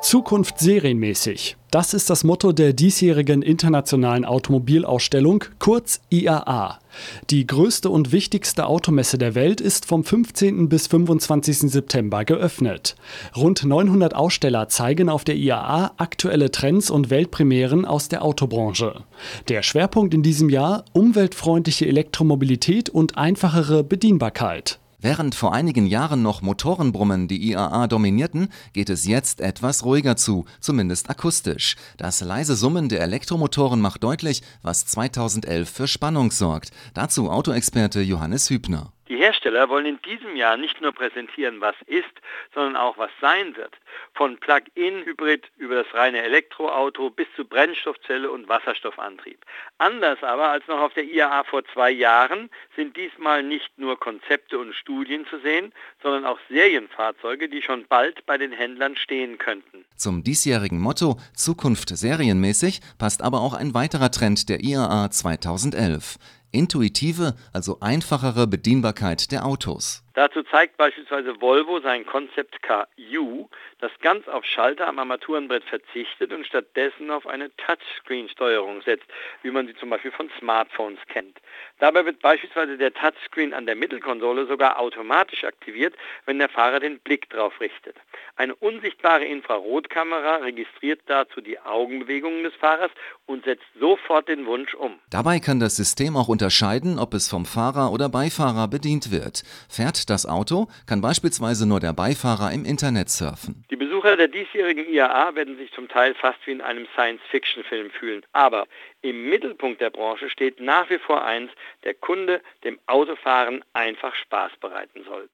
Zukunft serienmäßig. Das ist das Motto der diesjährigen Internationalen Automobilausstellung, kurz IAA. Die größte und wichtigste Automesse der Welt ist vom 15. bis 25. September geöffnet. Rund 900 Aussteller zeigen auf der IAA aktuelle Trends und Weltpremieren aus der Autobranche. Der Schwerpunkt in diesem Jahr umweltfreundliche Elektromobilität und einfachere Bedienbarkeit. Während vor einigen Jahren noch Motorenbrummen die IAA dominierten, geht es jetzt etwas ruhiger zu, zumindest akustisch. Das leise Summen der Elektromotoren macht deutlich, was 2011 für Spannung sorgt. Dazu Autoexperte Johannes Hübner. Hersteller wollen in diesem Jahr nicht nur präsentieren, was ist, sondern auch, was sein wird. Von Plug-in-Hybrid über das reine Elektroauto bis zu Brennstoffzelle und Wasserstoffantrieb. Anders aber als noch auf der IAA vor zwei Jahren sind diesmal nicht nur Konzepte und Studien zu sehen, sondern auch Serienfahrzeuge, die schon bald bei den Händlern stehen könnten. Zum diesjährigen Motto Zukunft serienmäßig passt aber auch ein weiterer Trend der IAA 2011 intuitive, also einfachere Bedienbarkeit der Autos. Dazu zeigt beispielsweise Volvo sein Concept Car U, das ganz auf Schalter am Armaturenbrett verzichtet und stattdessen auf eine Touchscreen-Steuerung setzt, wie man sie zum Beispiel von Smartphones kennt. Dabei wird beispielsweise der Touchscreen an der Mittelkonsole sogar automatisch aktiviert, wenn der Fahrer den Blick drauf richtet. Eine unsichtbare Infrarotkamera registriert dazu die Augenbewegungen des Fahrers und setzt sofort den Wunsch um. Dabei kann das System auch unterscheiden, ob es vom Fahrer oder Beifahrer bedient wird. Fährt das Auto, kann beispielsweise nur der Beifahrer im Internet surfen. Die Besucher der diesjährigen IAA werden sich zum Teil fast wie in einem Science-Fiction-Film fühlen. Aber im Mittelpunkt der Branche steht nach wie vor eins, der Kunde dem Autofahren einfach Spaß bereiten soll.